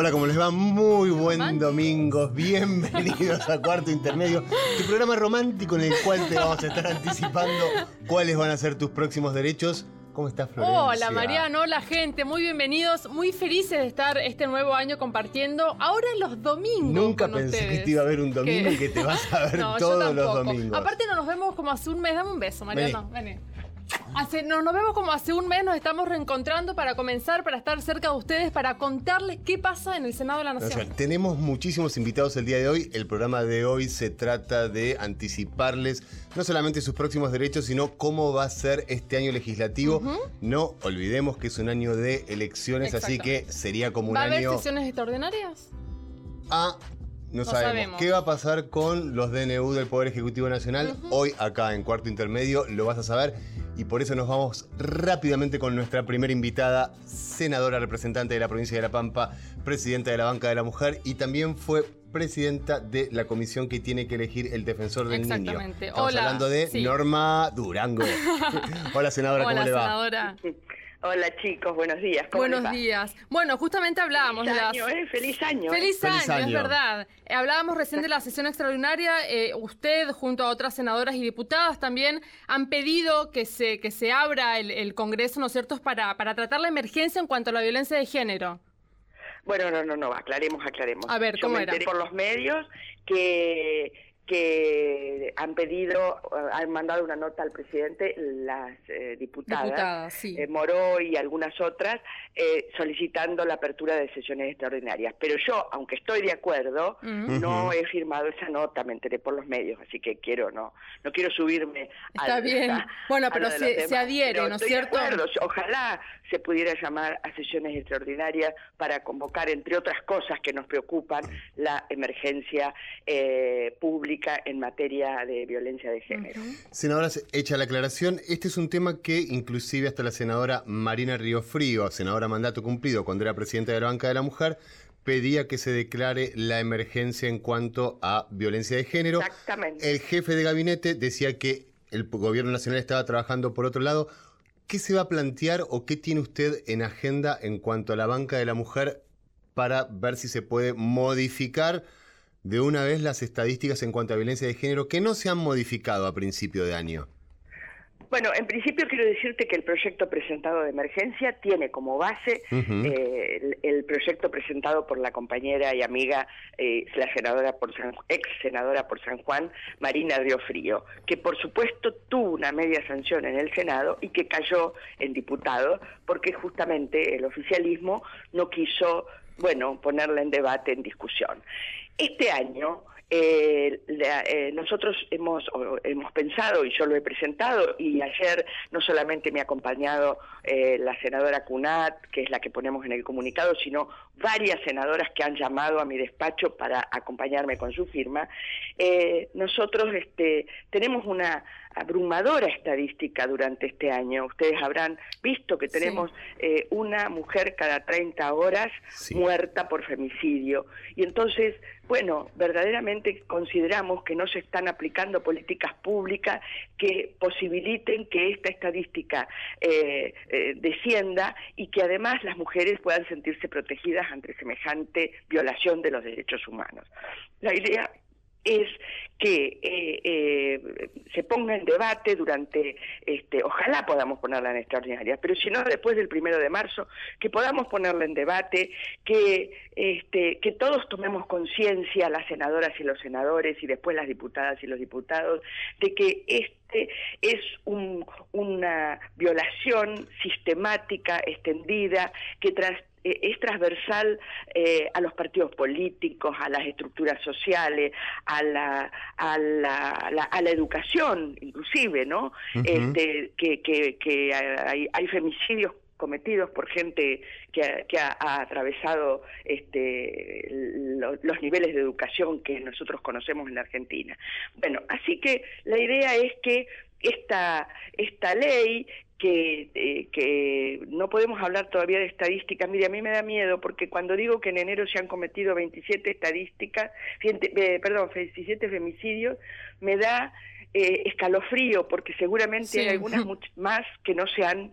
Hola, ¿cómo les va? Muy buen domingo. Bienvenidos a Cuarto Intermedio, tu programa romántico en el cual te vamos a estar anticipando cuáles van a ser tus próximos derechos. ¿Cómo estás, Florencia? Hola, Mariano. Hola, gente. Muy bienvenidos. Muy felices de estar este nuevo año compartiendo. Ahora los domingos. Nunca con pensé ustedes. que te iba a ver un domingo y que te vas a ver No, yo todos los domingos. Aparte, no nos vemos como hace un mes. Dame un beso, Mariano. Vení. Hace, no, nos vemos como hace un mes, nos estamos reencontrando para comenzar, para estar cerca de ustedes, para contarles qué pasa en el Senado de la Nación. tenemos muchísimos invitados el día de hoy. El programa de hoy se trata de anticiparles no solamente sus próximos derechos, sino cómo va a ser este año legislativo. No olvidemos que es un año de elecciones, así que sería como un ¿Va a haber año sesiones extraordinarias? A. No, sabemos. sabemos. ¿Qué va a pasar con los DNU del Poder Ejecutivo Nacional? Hoy, acá en Cuarto Intermedio, lo vas a saber. Y por eso nos vamos rápidamente con nuestra primera invitada, senadora representante de la provincia de La Pampa, presidenta de la Banca de la Mujer y también fue presidenta de la comisión que tiene que elegir el defensor del niño. Exactamente. Estamos Hola, hablando de sí. Norma Durango. Hola, senadora, Hola, ¿cómo le va? senadora. Hola chicos, buenos días. ¿Cómo Buenos días. Bueno, justamente hablábamos Feliz de las... año, ¿eh? Feliz año. ¿eh? Feliz, Feliz año, es año. verdad. Eh, hablábamos recién de la sesión extraordinaria. eh, usted, junto a otras senadoras y diputadas, también han pedido que se, que se abra el, el Congreso, ¿no es cierto?, para, para tratar la emergencia en cuanto a la violencia de género. Bueno, no, no, no, aclaremos, aclaremos. A ver, Yo ¿cómo me era? enteré por los medios que que han pedido, eh, han mandado una nota al presidente las eh, diputadas, Diputadas, sí. eh, Moró y algunas otras, eh, solicitando la apertura de sesiones extraordinarias. Pero yo, aunque estoy de acuerdo, no he firmado esa nota, me enteré por los medios, así que quiero, no, no quiero subirme Está al- bien. a- Bueno, a pero se- se adhiere, Pero ¿no es de cierto? acuerdo, Ojalá se pudiera llamar a sesiones extraordinarias para convocar, entre otras cosas que nos preocupan, la emergencia eh, pública en materia de violencia de género. Senadora, hecha la aclaración, este es un tema que inclusive hasta la senadora Marina Riofrío, senadora mandato cumplido cuando era presidenta de la Banca de la Mujer, pedía que se declare la emergencia en cuanto a violencia de género. Exactamente. El jefe de gabinete decía que el gobierno nacional estaba trabajando por otro lado. ¿Qué se va a plantear o qué tiene usted en agenda en cuanto a la Banca de la Mujer para ver si se puede modificar de una vez las estadísticas en cuanto a violencia de género que no se han modificado a principio de año? Bueno, en principio quiero decirte que el proyecto presentado de emergencia tiene como base eh, el, el proyecto presentado por la compañera y amiga, eh, la senadora por San, ex senadora por San Juan, Marina Riofrío, que por supuesto tuvo una media sanción en el Senado y que cayó en diputado porque justamente el oficialismo no quiso, bueno, ponerla en debate, en discusión. Este año eh, la- eh, nosotros hemos, o- hemos pensado, y yo lo he presentado, y ayer no solamente me ha acompañado eh, la senadora Cunat, que es la que ponemos en el comunicado, sino varias senadoras que han llamado a mi despacho para acompañarme con su firma, eh, nosotros este, tenemos una abrumadora estadística durante este año. Ustedes habrán visto que Sí. tenemos eh, una mujer cada 30 horas Sí. muerta por femicidio. Y entonces, bueno, verdaderamente consideramos que no se están aplicando políticas públicas que posibiliten que esta estadística eh, eh, descienda y que además las mujeres puedan sentirse protegidas ante semejante violación de los derechos humanos. La idea es que eh, eh, se ponga en debate durante, este, ojalá podamos ponerla en extraordinaria, pero si no después del primero de marzo, que podamos ponerla en debate, que, este, que todos tomemos conciencia, las senadoras y los senadores y después las diputadas y los diputados, de que este es un- una violación sistemática, extendida, que tras es transversal eh, a los partidos políticos, a las estructuras sociales, a la, a la, a la, a la educación, inclusive, ¿no? Este, que, que, que hay, hay femicidios cometidos por gente que ha, atravesado este, los niveles de educación que nosotros conocemos en la Argentina. Bueno, así que la idea es que esta, esta ley que, eh, que no podemos hablar todavía de estadísticas. Mire, a mí me da miedo porque cuando digo que en enero se han cometido 27 estadísticas, eh, perdón, 27 femicidios, me da eh, escalofrío porque seguramente hay algunas más que no se han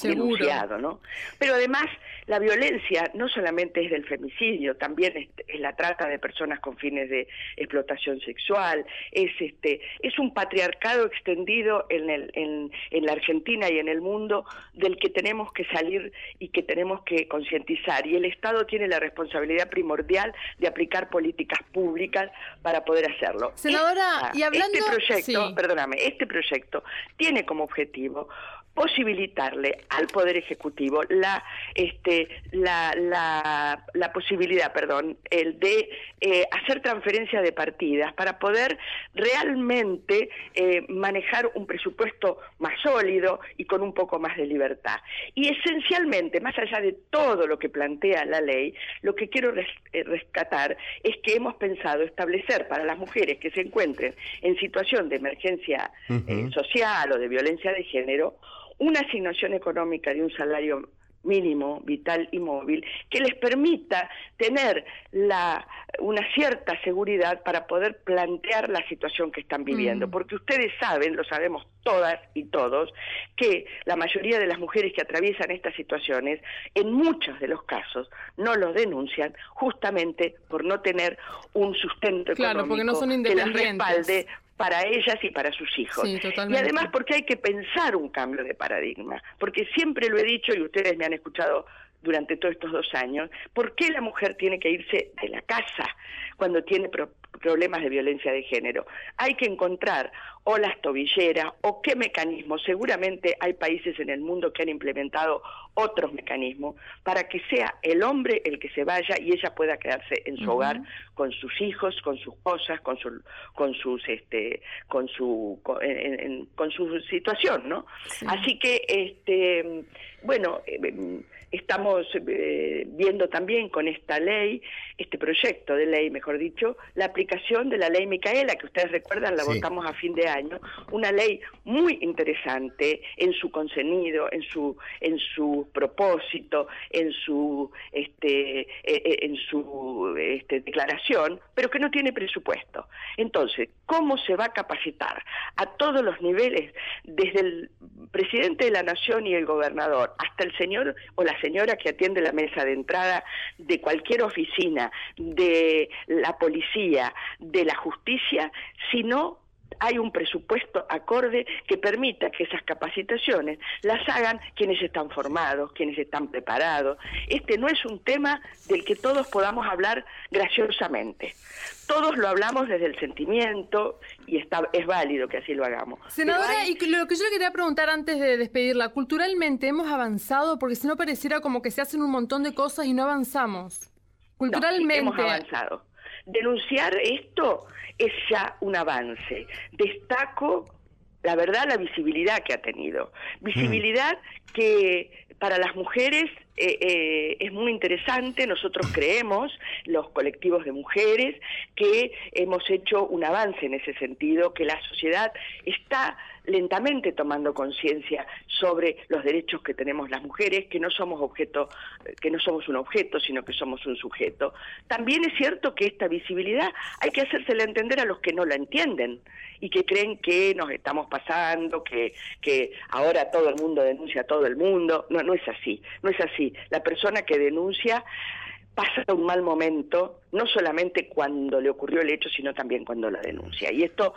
denunciado, ¿no? Pero además la violencia no solamente es del femicidio, también es, la trata de personas con fines de explotación sexual, es este es un patriarcado extendido en, el, en, en la Argentina y en el mundo del que tenemos que salir y que tenemos que concientizar y el Estado tiene la responsabilidad primordial de aplicar políticas públicas para poder hacerlo. Senadora, y hablando este proyecto, perdóname, este proyecto tiene como objetivo posibilitarle al poder ejecutivo la este la, la, la posibilidad perdón el de eh, hacer transferencia de partidas para poder realmente eh, manejar un presupuesto más sólido y con un poco más de libertad. Y esencialmente más allá de todo lo que plantea la ley lo que quiero eh, rescatar es que hemos pensado establecer para las mujeres que se encuentren en situación de emergencia social o de violencia de género una asignación económica de un salario mínimo, vital y móvil, que les permita tener la, una cierta seguridad para poder plantear la situación que están viviendo. Mm. Porque ustedes saben, lo sabemos todas y todos, que la mayoría de las mujeres que atraviesan estas situaciones, en muchos de los casos, no los denuncian justamente por no tener un sustento económico que las respalde para ellas y para sus hijos. y además porque hay que pensar un cambio de paradigma, porque siempre lo he dicho y ustedes me han escuchado durante todos estos dos años, ¿por qué la mujer tiene que irse de la casa cuando tiene problemas de violencia de género. Hay que encontrar o las tobilleras o qué mecanismos. Seguramente hay países en el mundo que han implementado otros mecanismos para que sea el hombre el que se vaya y ella pueda quedarse en su hogar con sus hijos, con sus cosas, con su, con sus, este, con su, con, su situación, ¿no? Así que, este, bueno. Eh, estamos eh, viendo también con esta ley, este proyecto de ley, mejor dicho, la aplicación de la ley Micaela, que ustedes recuerdan, la votamos a fin de año, una ley muy interesante en su contenido, en su, en su propósito, en su, este, eh, eh, en su este, declaración, pero que no tiene presupuesto. Entonces, ¿cómo se va a capacitar a todos los niveles, desde el presidente de la Nación y el gobernador, hasta el señor o la señora que atiende la mesa de entrada de cualquier oficina, de la policía, de la justicia, si no hay un presupuesto acorde que permita que esas capacitaciones las hagan quienes están formados, quienes están preparados. Este no es un tema del que todos podamos hablar graciosamente. Todos lo hablamos desde el sentimiento y está, es válido que así lo hagamos. Senadora, y lo que yo le quería preguntar antes de despedirla, culturalmente hemos avanzado porque si no pareciera como que se hacen un montón de cosas y no avanzamos. Culturalmente. hemos avanzado. Denunciar esto es ya un avance. Destaco, la verdad, la visibilidad que ha tenido. Visibilidad que para las mujeres eh, eh, es muy interesante. Nosotros creemos, los colectivos de mujeres, que hemos hecho un avance en ese sentido, que la sociedad está lentamente tomando conciencia sobre los derechos que tenemos las mujeres, que no somos objeto, que no somos un objeto, sino que somos un sujeto. También es cierto que esta visibilidad hay que hacérsela entender a los que no la entienden y que creen que nos estamos pasando, que, que ahora todo el mundo denuncia a todo el mundo. No, no es así, no es así. La persona que denuncia pasa un mal momento, no solamente cuando le ocurrió el hecho, sino también cuando la denuncia. Y esto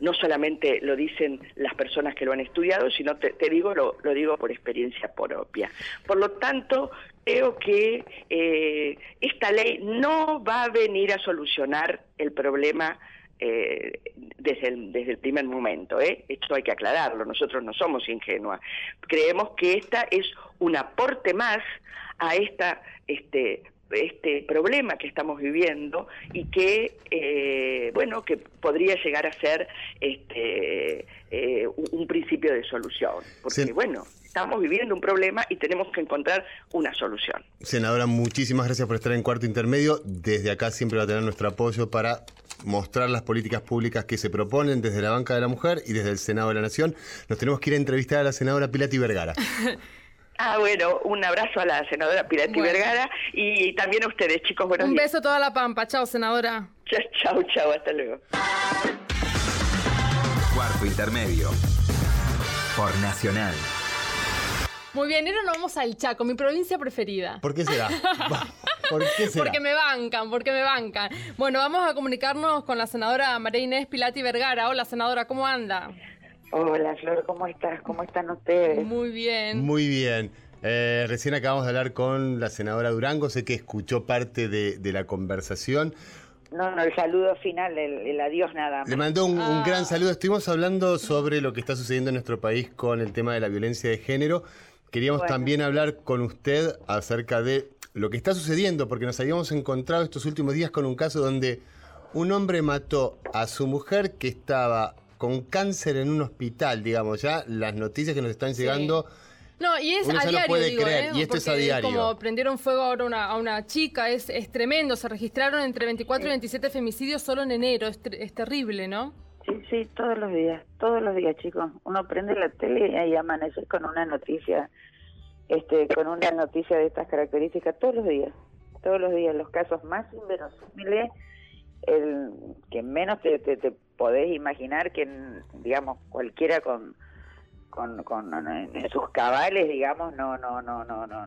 no solamente lo dicen las personas que lo han estudiado, sino te, digo, lo, digo por experiencia propia. Por lo tanto, creo que eh, esta ley no va a venir a solucionar el problema eh, desde, el, desde el primer momento. ¿eh? Esto hay que aclararlo, nosotros no somos ingenuas. Creemos que esta es un aporte más a esta este, este problema que estamos viviendo y que eh, bueno que podría llegar a ser este eh, un principio de solución. Porque bueno estamos viviendo un problema y tenemos que encontrar una solución. Senadora muchísimas gracias por estar en cuarto intermedio. Desde acá siempre va a tener nuestro apoyo para mostrar las políticas públicas que se proponen desde la banca de la mujer y desde el Senado de la Nación. Nos tenemos que ir a entrevistar a la senadora Pilati Vergara Ah, bueno, un abrazo a la senadora Pirati Vergara y también a ustedes, chicos. un beso a toda la pampa. Chao, senadora. Chao, chao, hasta luego. Cuarto intermedio. Por Nacional. Muy bien, ahora nos vamos al Chaco, mi provincia preferida. ¿Por qué será? ¿Por qué será? Porque me bancan, porque me bancan. Bueno, vamos a comunicarnos con la senadora María Inés Pilati Vergara. Hola, senadora, ¿cómo anda? Hola Flor, ¿cómo estás? ¿Cómo están ustedes? Muy bien. Muy bien. Eh, recién acabamos de hablar con la senadora Durango, sé que escuchó parte de, la conversación. No, no, el saludo final, el, adiós nada más. Le mandó un, ah. gran saludo. Estuvimos hablando sobre lo que está sucediendo en nuestro país con el tema de la violencia de género. Queríamos también hablar con usted acerca de lo que está sucediendo, porque nos habíamos encontrado estos últimos días con un caso donde un hombre mató a su mujer que estaba con cáncer en un hospital, digamos, ya las noticias que nos están llegando. No, y es a diario, digo, ¿eh? y esto es a diario. Como prendieron fuego ahora a una chica, es, es tremendo. Se registraron entre 24 y 27 femicidios solo en enero. Es, es terrible, ¿no? Sí, sí, todos los días, todos los días, chicos. Uno prende la tele y ahí amanece con una noticia, este, con una noticia de estas características todos los días, todos los días. Los casos más inverosímiles el que menos te, te, podés imaginar que, digamos, cualquiera con, con, con en sus cabales, digamos, no, no, no, no, no,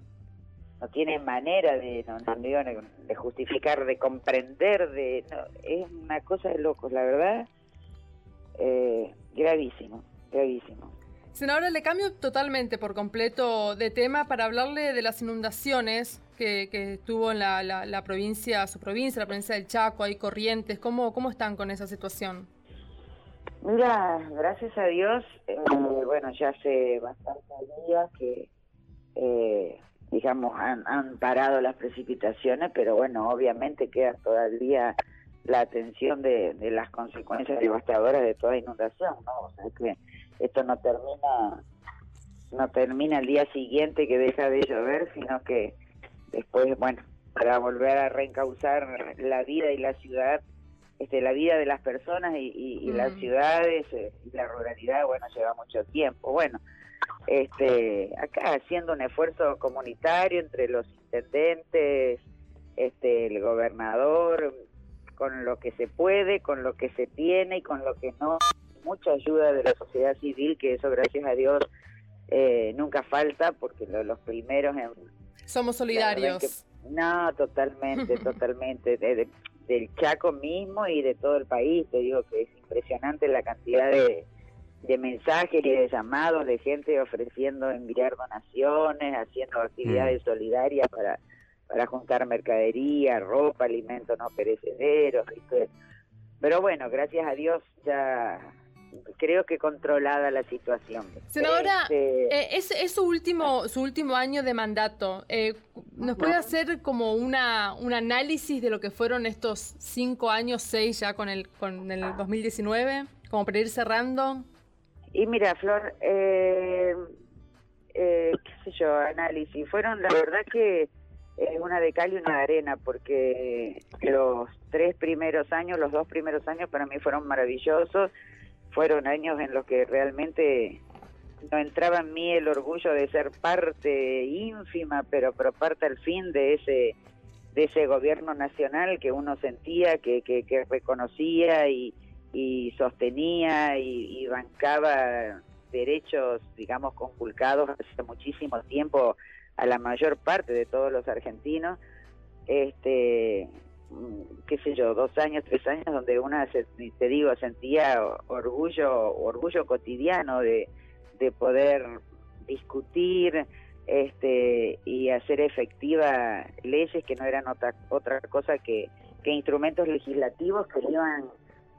no tiene manera de, no, de justificar, de comprender, de, es una cosa de locos, la verdad, eh, gravísimo, gravísimo. Senadora, le cambio totalmente por completo de tema para hablarle de las inundaciones que, tuvo en la, provincia, su provincia, la provincia del Chaco, hay corrientes. ¿Cómo, cómo están con esa situación? Mira, gracias a Dios, eh, bueno, ya hace bastantes días que, eh, digamos, han, han, parado las precipitaciones, pero bueno, obviamente queda todavía la atención de, de las consecuencias devastadoras de toda inundación, ¿no? O sea que esto no termina no termina el día siguiente que deja de llover, sino que después, bueno, para volver a reencauzar la vida y la ciudad, este, la vida de las personas y, las ciudades eh, y la ruralidad, bueno, lleva mucho tiempo. Bueno, este, acá haciendo un esfuerzo comunitario entre los intendentes, este, el gobernador, con lo que se puede, con lo que se tiene y con lo que no mucha ayuda de la sociedad civil, que eso gracias a Dios eh, nunca falta, porque los primeros en... Somos solidarios. no, totalmente, totalmente. del Chaco mismo y de todo el país, te digo que es impresionante la cantidad de, de mensajes y de llamados de gente ofreciendo enviar donaciones, haciendo actividades mm. solidarias para, para juntar mercadería, ropa, alimentos no perecederos. Pero bueno, gracias a Dios ya creo que controlada la situación. Senadora, este, eh, es, su último su último año de mandato. Eh, ¿Nos puede hacer como una un análisis de lo que fueron estos cinco años, seis ya con el con el 2019, como para ir cerrando? Y mira, Flor, eh, qué sé yo, análisis. Fueron, la verdad que una de cal y una de arena, porque los tres primeros años, los dos primeros años para mí fueron maravillosos fueron años en los que realmente no entraba en mí el orgullo de ser parte ínfima, pero, pero parte al fin de ese de ese gobierno nacional que uno sentía, que, que, reconocía y, y sostenía y, bancaba derechos, digamos, conculcados hace muchísimo tiempo a la mayor parte de todos los argentinos. Este, qué sé yo, dos años, tres años, donde una, te digo, sentía orgullo, orgullo cotidiano de, de poder discutir este, y hacer efectiva leyes que no eran otra, otra cosa que, que instrumentos legislativos que iban,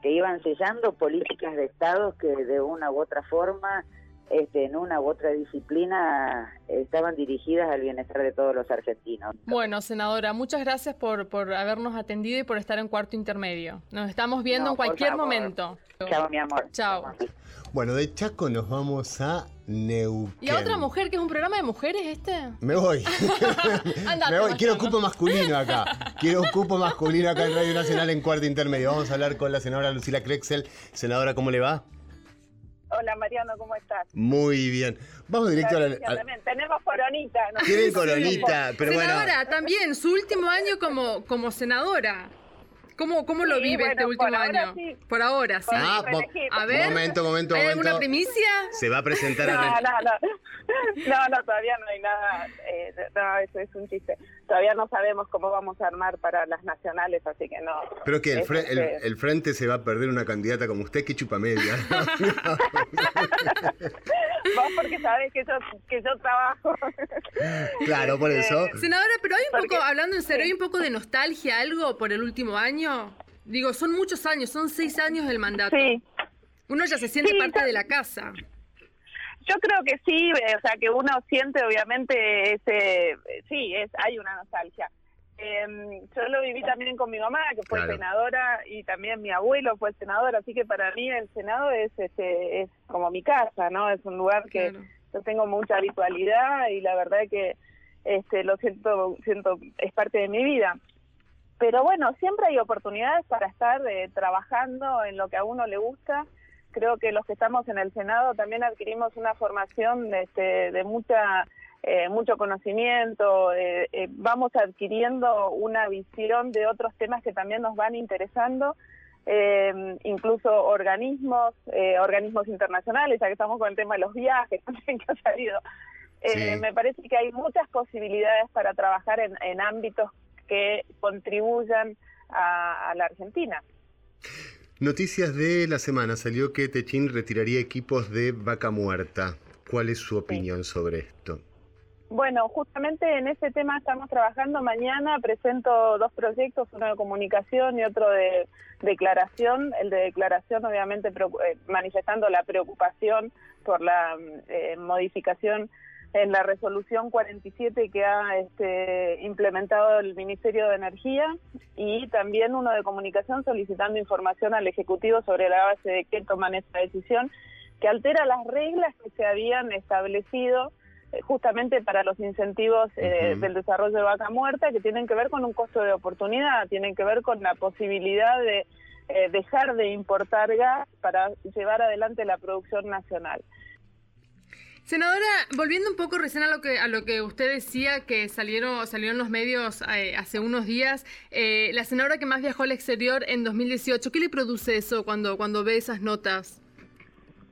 que iban sellando políticas de Estado que de una u otra forma este, en una u otra disciplina estaban dirigidas al bienestar de todos los argentinos. Bueno, senadora, muchas gracias por, por habernos atendido y por estar en cuarto intermedio. Nos estamos viendo No, en cualquier momento. Chao, mi amor. Chao. Bueno, de Chaco nos vamos a Neuquén. ¿Y a otra mujer que es un programa de mujeres este? Me voy. Andate, Me voy. Quiero cupo masculino acá. Quiero cupo masculino acá en Radio Nacional en cuarto intermedio. Vamos a hablar con la senadora Lucila Krexel. Senadora, ¿cómo le va? Hola Mariano, ¿cómo estás? Muy bien. Vamos directo a la... a- Tenemos coronita. ¿no? Tienen coronita, pero bueno. senadora, también, su último año como, como senadora. ¿Cómo, cómo lo Sí, vive este bueno, último por ahora año? sí. Por ahora, sí. Ah, A ver, momento, momento, ¿hay momento. alguna primicia? Se va a presentar a... No, no, no. No, no, todavía no hay nada. eh, no, eso es un chiste. Todavía no sabemos cómo vamos a armar para las nacionales, así que no. Pero que el, fre- el- este, el frente se va a perder una candidata como usted que chupa media. Vos porque sabés que yo, que yo trabajo. claro, por eso. Senadora, pero hay un Porque- poco, hablando en serio, hay un poco de nostalgia, algo por el último año. Digo, son muchos años, son seis años del mandato. Sí. Uno ya se siente Sí, parte de la casa. Yo creo que sí, eh, o sea, que uno siente obviamente ese, sí, es, hay una nostalgia. Eh, yo lo viví también con mi mamá, que fue Claro. senadora, y también mi abuelo fue senador, así que para mí el Senado es, este, es como mi casa, ¿no? Es un lugar que Claro. yo tengo mucha habitualidad y la verdad que este, lo siento, siento, es parte de mi vida. Pero bueno, siempre hay oportunidades para estar eh, trabajando en lo que a uno le gusta. Creo que los que estamos en el Senado también adquirimos una formación este, de mucha eh, mucho conocimiento, eh, eh, vamos adquiriendo una visión de otros temas que también nos van interesando, eh, incluso organismos, eh, organismos internacionales, ya que estamos con el tema de los viajes también que ha salido. Eh, Sí. Me parece que hay muchas posibilidades para trabajar en, en ámbitos que contribuyan a, a la Argentina. Noticias de la semana. Salió que Techín retiraría equipos de vaca muerta. ¿Cuál es su opinión sobre esto? Bueno, justamente en ese tema estamos trabajando. Mañana presento dos proyectos, uno de comunicación y otro de declaración. El de declaración, obviamente, eh, manifestando la preocupación por la eh, modificación en la resolución 47 que ha este, implementado el Ministerio de Energía y también uno de comunicación solicitando información al Ejecutivo sobre la base de qué toman esta decisión que altera las reglas que se habían establecido eh, justamente para los incentivos eh, del desarrollo de vaca muerta, que tienen que ver con un costo de oportunidad, tienen que ver con la posibilidad de eh, dejar de importar gas para llevar adelante la producción nacional. Senadora, volviendo un poco recién a lo que a lo que usted decía que salieron salieron los medios eh, hace unos días, eh, la senadora que más viajó al exterior en 2018, ¿qué le produce eso cuando cuando ve esas notas?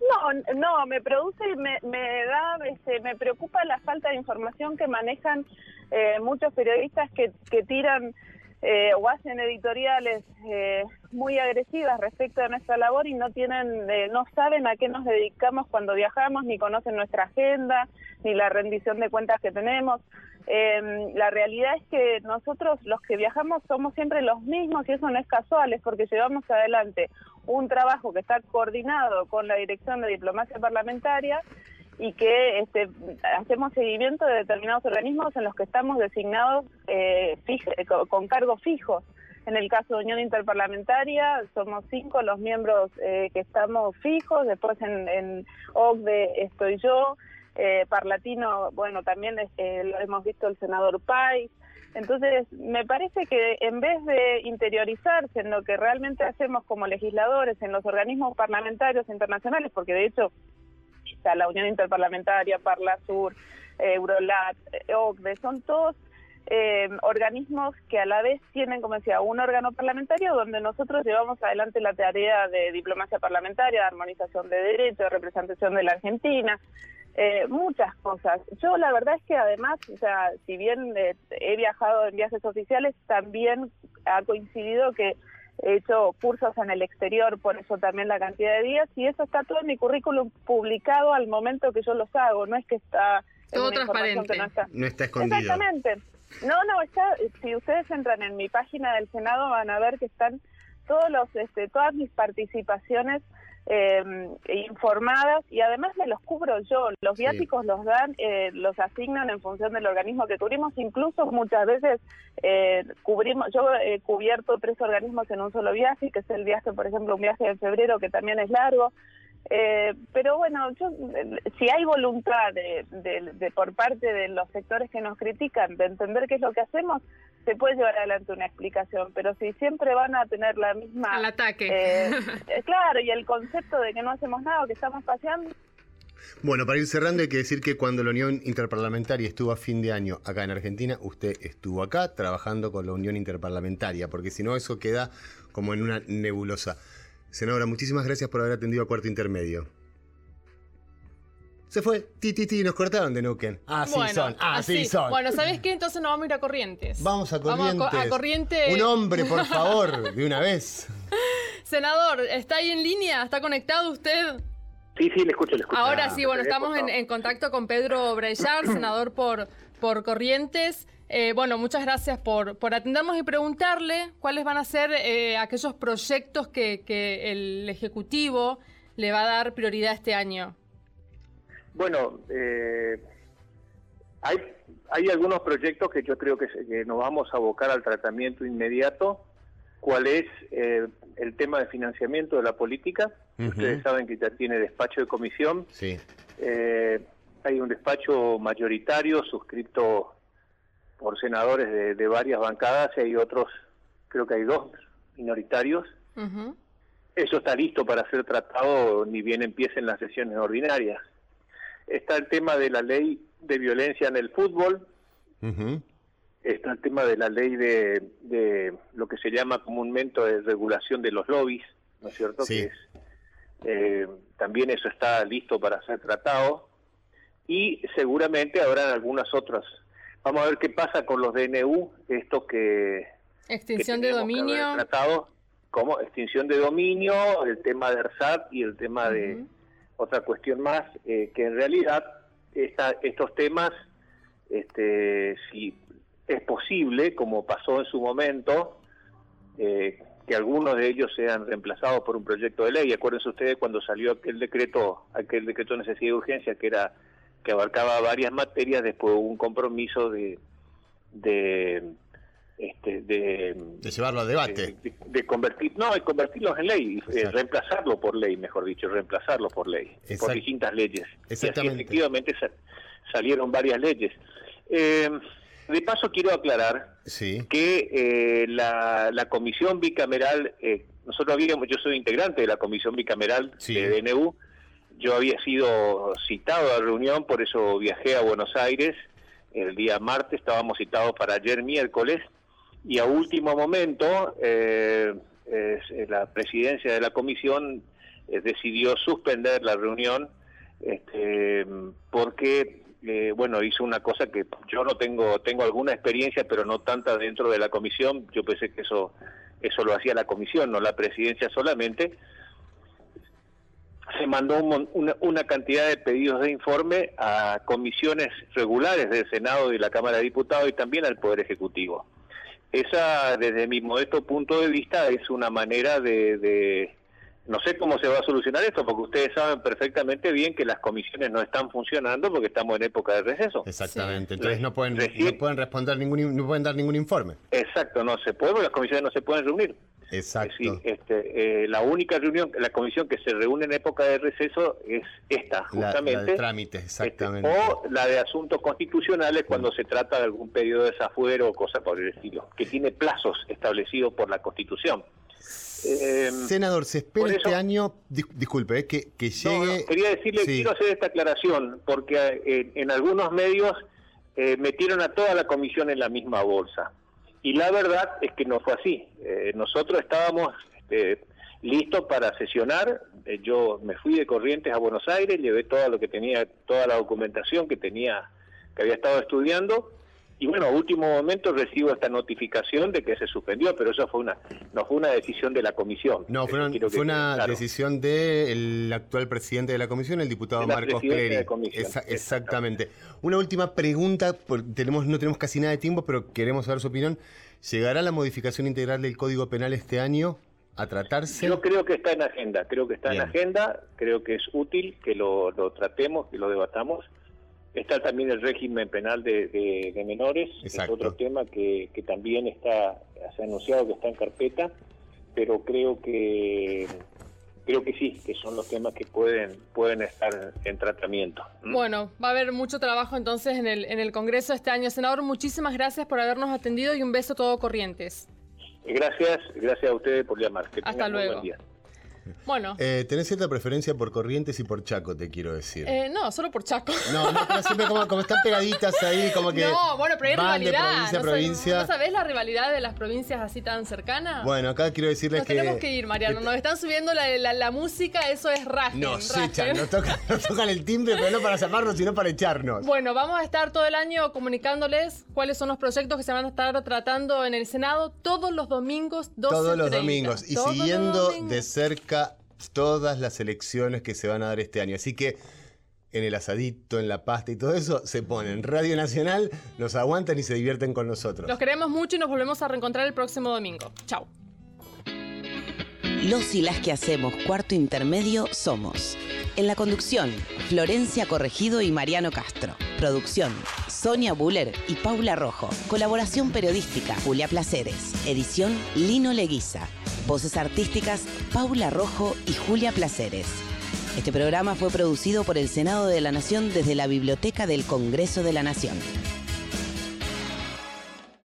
No, no, me produce, me, me da, este, me preocupa la falta de información que manejan eh, muchos periodistas que, que tiran eh, o hacen editoriales eh, muy agresivas respecto a nuestra labor y no tienen, eh, no saben a qué nos dedicamos cuando viajamos, ni conocen nuestra agenda, ni la rendición de cuentas que tenemos. Eh, la realidad es que nosotros los que viajamos somos siempre los mismos y eso no es casual, es porque llevamos adelante un trabajo que está coordinado con la Dirección de Diplomacia Parlamentaria y que este, hacemos seguimiento de determinados organismos en los que estamos designados eh, fij- eh, co- con cargos fijos. En el caso de Unión Interparlamentaria somos cinco los miembros eh, que estamos fijos, después en, en OCDE estoy yo, eh, Parlatino, bueno, también eh, lo hemos visto el senador Pais. Entonces, me parece que en vez de interiorizarse en lo que realmente hacemos como legisladores, en los organismos parlamentarios internacionales, porque de hecho está la Unión Interparlamentaria, Parlasur, eh, Eurolat, eh, OCDE, son todos eh, organismos que a la vez tienen, como decía, un órgano parlamentario donde nosotros llevamos adelante la tarea de diplomacia parlamentaria, de armonización de derechos, de representación de la Argentina, eh, muchas cosas. Yo la verdad es que además, o sea, si bien eh, he viajado en viajes oficiales, también ha coincidido que he hecho cursos en el exterior, por eso también la cantidad de días, y eso está todo en mi currículum publicado al momento que yo los hago, no es que está Todo transparente. no está. No está escondido. Exactamente. No, no, está, si ustedes entran en mi página del Senado van a ver que están todos los, este, todas mis participaciones eh, informadas y además me los cubro yo. Los viáticos los dan, eh, los asignan en función del organismo que cubrimos. Incluso muchas veces eh, cubrimos, yo he cubierto tres organismos en un solo viaje, que es el viaje, por ejemplo, un viaje de febrero que también es largo. Eh, pero bueno, yo, si hay voluntad de, de, por parte de los sectores que nos critican de entender qué es lo que hacemos, se puede llevar adelante una explicación. Pero si siempre van a tener la misma... Al ataque. Eh, eh, claro, y el concepto de que no hacemos nada, que estamos paseando, bueno, para ir cerrando hay que decir que cuando la Unión Interparlamentaria estuvo a fin de año acá en Argentina, usted estuvo acá trabajando con la Unión Interparlamentaria, porque si no eso queda como en una nebulosa. Senadora, muchísimas gracias por haber atendido a cuarto intermedio. Se fue, ti, ti, ti, nos cortaron de Nuken. Así Bueno, son, así, son. Bueno, ¿sabés qué? Entonces nos vamos a ir a Corrientes. Vamos a Corrientes. Vamos a, Co- a Corrientes. Un hombre, por favor, de una vez. Senador, ¿está ahí en línea? ¿Está conectado usted? Sí, sí, le escucho, le escucho. Ahora Ah, sí, bueno, estamos en, contacto con Pedro Breillar, senador por, por Corrientes. Eh, bueno, muchas gracias por, por atendernos y preguntarle cuáles van a ser eh, aquellos proyectos que, que el Ejecutivo le va a dar prioridad este año. Bueno, eh, hay, hay algunos proyectos que yo creo que, nos vamos a abocar al tratamiento inmediato. ¿Cuál es eh, el tema de financiamiento de la política? Ustedes saben que ya tiene despacho de comisión. Sí. Eh, hay un despacho mayoritario suscrito por senadores de, de varias bancadas y hay otros, creo que hay dos minoritarios. Eso está listo para ser tratado ni bien empiecen las sesiones ordinarias. Está el tema de la ley de violencia en el fútbol, está el tema de la ley de, de lo que se llama comúnmente de regulación de los lobbies, ¿no es cierto? Sí. Que es, eh, también eso está listo para ser tratado y seguramente habrán algunas otras. Vamos a ver qué pasa con los DNU, estos que Extinción que de dominio. tratado como extinción de dominio, el tema de ERSAT y el tema de otra cuestión más, eh, que en realidad esta- estos temas, este, si es posible, como pasó en su momento, eh, que algunos de ellos sean reemplazados por un proyecto de ley. Acuérdense ustedes cuando salió aquel decreto, aquel decreto de necesidad y urgencia que era que abarcaba varias materias, después hubo un compromiso de de este, de, De llevarlo a debate. de, de convertir, no, de convertirlos en ley, eh, reemplazarlo por ley, mejor dicho, reemplazarlo por ley, por distintas leyes. Y así Exactamente. efectivamente sa- salieron varias leyes. Eh, de paso quiero aclarar Sí. que eh, la, la comisión bicameral, eh, nosotros habíamos, yo soy integrante de la comisión bicameral Sí. de DNU, yo había sido citado a reunión, por eso viajé a Buenos Aires. El día martes, estábamos citados para ayer miércoles, y a último momento eh, es- la presidencia de la comisión eh, decidió suspender la reunión este, porque eh, bueno hizo una cosa que yo no tengo tengo alguna experiencia pero no tanta dentro de la comisión. Yo pensé que eso eso lo hacía la comisión no la presidencia solamente se mandó un mon- una, una cantidad de pedidos de informe a comisiones regulares del Senado y de la Cámara de Diputados y también al Poder Ejecutivo. Esa, desde mi modesto punto de vista, es una manera de, de- no sé cómo se va a solucionar esto, porque ustedes saben perfectamente bien que las comisiones no están funcionando porque estamos en época de receso. Exactamente. Entonces no pueden, Recién- no pueden responder ningún, in- no pueden dar ningún informe. Exacto, no se puede, porque las comisiones no se pueden reunir. Exacto. Sí, este, eh, la única reunión, la comisión que se reúne en época de receso es esta, La, justamente. la de trámite, exactamente. Este, o la de asuntos constitucionales cuando se trata de algún periodo de desafuero o cosa por el estilo, que tiene plazos establecidos por la Constitución. Eh, Senador, se espera por eso- este año, dis- disculpe, eh, que, que no, llegue... no, quería decirle, Sí. quiero hacer esta aclaración, porque eh, en algunos medios eh, metieron a toda la comisión en la misma bolsa. Y la verdad es que no fue así. Eh, nosotros estábamos este, listos para sesionar. Eh, yo me fui de Corrientes a Buenos Aires, llevé todo lo que tenía, toda la documentación que tenía, que había estado estudiando. Y bueno, a último momento recibo esta notificación de que se suspendió, pero eso fue una, no fue una decisión de la comisión. No, fue una, fue claro. decisión del actual presidente de la comisión, el diputado De la Marcos Clery. de Esa- exactamente. exactamente. Una última pregunta, porque tenemos, no tenemos casi nada de tiempo, pero queremos saber su opinión. ¿Llegará la modificación integral del Código Penal este año a tratarse? Yo creo que está en agenda, creo que está Bien. en agenda, creo que es útil que lo, lo tratemos, que lo debatamos. Está también el régimen penal de, de- de menores, que es Exacto. otro tema que, que también está, se ha anunciado que está en carpeta, pero creo que creo que sí, que son los temas que pueden pueden estar en tratamiento. Bueno, va a haber mucho trabajo entonces en el, en el Congreso este año. Senador, muchísimas gracias por habernos atendido y un beso todo Corrientes. Gracias, gracias a ustedes por llamar. Que Hasta tengan muy luego. buen día. Bueno, Eh, tenés cierta preferencia por Corrientes y por Chaco, te quiero decir. eh, no, solo por Chaco. No, no, pero siempre como, como están pegaditas ahí, como que. No, bueno, pero hay de rivalidad. provincia ¿No, provincia. sabés, ¿No sabés la rivalidad de las provincias así tan cercanas? Bueno, acá quiero decirles Nos que. tenemos que ir, Mariano. Nos están subiendo la, la- la música, eso es rajen. Nos rajen. echan, nos tocan, nos tocan el timbre, pero no para llamarnos, sino para echarnos. Bueno, vamos a estar todo el año comunicándoles cuáles son los proyectos que se van a estar tratando en el Senado todos los domingos, 12 Todos los domingos. Y Todos siguiendo domingos. de cerca todas las elecciones que se van a dar este año. Así que en el asadito, en la pasta y todo eso, se ponen Radio Nacional, nos aguantan y se divierten con nosotros. Los queremos mucho y nos volvemos a reencontrar el próximo domingo. Chao. Los y las que hacemos cuarto intermedio somos. En la conducción, Florencia Corregido y Mariano Castro. Producción, Sonia Buller y Paula Rojo. Colaboración periodística, Julia Placeres. Edición, Lino Leguiza. Voces artísticas, Paula Rojo y Julia Placeres. Este programa fue producido por el Senado de la Nación desde la Biblioteca del Congreso de la Nación.